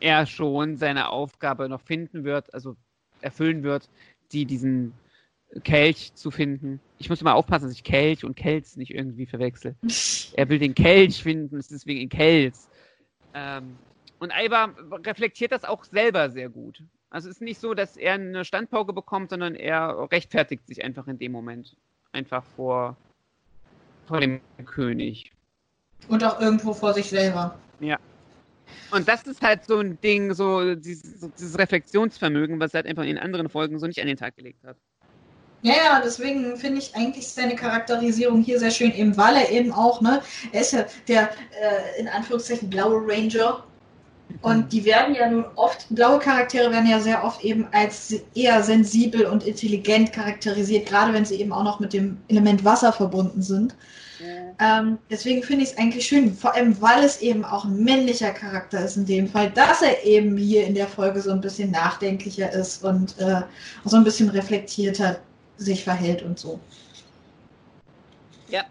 er schon seine Aufgabe noch finden wird, also erfüllen wird, die diesen Kelch zu finden. Ich muss immer aufpassen, dass ich Kelch und Kelz nicht irgendwie verwechsel. er will den Kelch finden, ist deswegen in Kelz. Ähm, und Ivar reflektiert das auch selber sehr gut. Also es ist nicht so, dass er eine Standpauke bekommt, sondern er rechtfertigt sich einfach in dem Moment. Einfach vor vor dem König. Und auch irgendwo vor sich selber. Ja. Und das ist halt so ein Ding, so dieses, so dieses Reflexionsvermögen, was er halt einfach in anderen Folgen so nicht an den Tag gelegt hat. Ja, ja, deswegen finde ich eigentlich seine Charakterisierung hier sehr schön, eben weil er eben auch, ne, er ist ja der, äh, in Anführungszeichen, blaue Ranger. Und die werden ja nun oft, blaue Charaktere werden ja sehr oft eben als eher sensibel und intelligent charakterisiert, gerade wenn sie eben auch noch mit dem Element Wasser verbunden sind. Ähm, deswegen finde ich es eigentlich schön, vor allem weil es eben auch ein männlicher Charakter ist in dem Fall, dass er eben hier in der Folge so ein bisschen nachdenklicher ist und äh, so ein bisschen reflektierter sich verhält und so. Ja,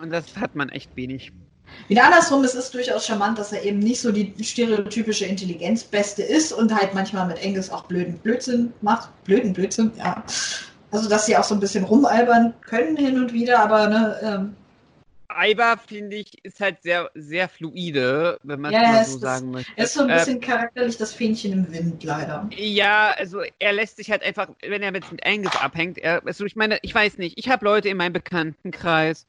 und das hat man echt wenig. Wieder andersrum, es ist durchaus charmant, dass er eben nicht so die stereotypische Intelligenzbeste ist und halt manchmal mit Engels auch blöden Blödsinn macht. Blöden Blödsinn, ja. Also, dass sie auch so ein bisschen rumalbern können hin und wieder, aber ne, ähm, Aiba, finde ich, ist halt sehr, sehr fluide, wenn man ja, es so sagen möchte. Er ist so ein bisschen äh, charakterlich das Fähnchen im Wind, leider. Ja, also er lässt sich halt einfach, wenn er mit, mit Angus abhängt, er, also ich meine, ich weiß nicht, ich habe Leute in meinem Bekanntenkreis,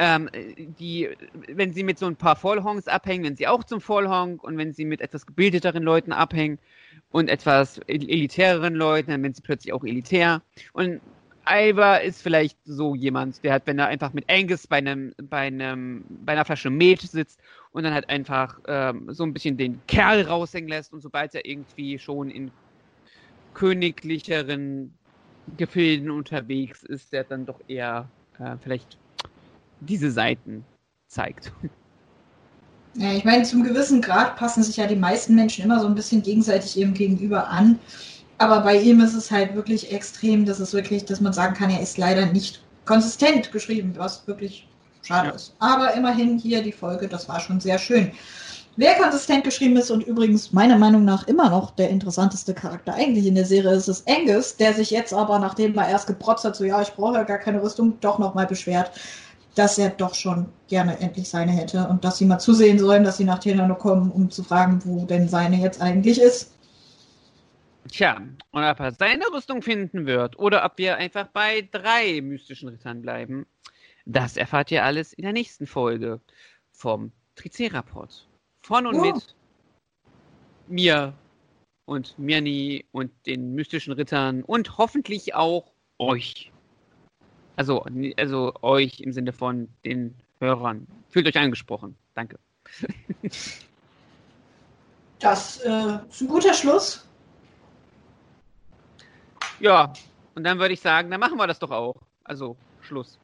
ähm, die, wenn sie mit so ein paar Vollhongs abhängen, wenn sie auch zum Vollhonk und wenn sie mit etwas gebildeteren Leuten abhängen und etwas elitäreren Leuten, dann werden sie plötzlich auch elitär. Und Ivar ist vielleicht so jemand, der hat, wenn er einfach mit Angus bei einem, bei einem, bei einer Flasche Met sitzt und dann halt einfach ähm, so ein bisschen den Kerl raushängen lässt und sobald er irgendwie schon in königlicheren Gefilden unterwegs ist, der dann doch eher äh, vielleicht diese Seiten zeigt. Ja, ich meine, zum gewissen Grad passen sich ja die meisten Menschen immer so ein bisschen gegenseitig ihrem Gegenüber an. Aber bei ihm ist es halt wirklich extrem, dass es wirklich, dass man sagen kann, er ist leider nicht konsistent geschrieben, was wirklich schade ja. ist. Aber immerhin hier die Folge, das war schon sehr schön. Wer konsistent geschrieben ist und übrigens meiner Meinung nach immer noch der interessanteste Charakter eigentlich in der Serie ist, ist Angus, der sich jetzt aber, nachdem er erst geprotzt hat, so ja, ich brauche ja gar keine Rüstung, doch nochmal beschwert, dass er doch schon gerne endlich seine hätte und dass sie mal zusehen sollen, dass sie nach Tenano kommen, um zu fragen, wo denn seine jetzt eigentlich ist. Tja, und ob er seine Rüstung finden wird oder ob wir einfach bei drei mystischen Rittern bleiben, das erfahrt ihr alles in der nächsten Folge vom Tricerapod. Von und oh. mit mir und Mirni und den mystischen Rittern und hoffentlich auch euch. Also, also euch im Sinne von den Hörern. Fühlt euch angesprochen. Danke. Das äh, ist ein guter Schluss. Ja, und dann würde ich sagen, dann machen wir das doch auch. Also, Schluss.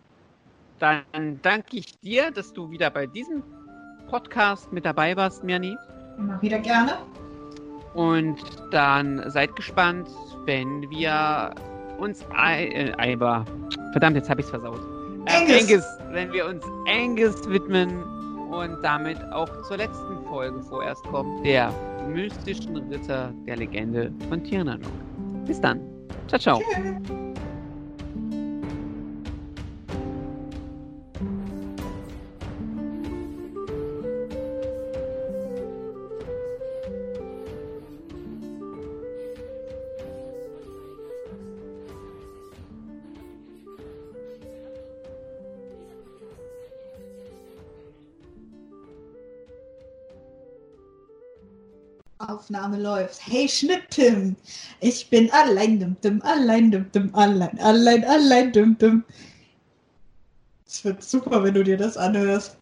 dann danke ich dir, dass du wieder bei diesem Podcast mit dabei warst, Mirni. Immer wieder gerne. Und dann seid gespannt, wenn wir uns I äh, Iber, verdammt, jetzt habe ich es versaut. Äh, Angus. Angus, wenn wir uns Angus widmen und damit auch zur letzten Folge vorerst kommen, der mystischen Ritter der Legende von Tirnanok. Bis dann. Ciao, ciao. Aufnahme läuft. Hey Schnitt Tim, ich bin allein dum dum, allein dum dum, allein, allein, allein dum dum. Es wird super, wenn du dir das anhörst.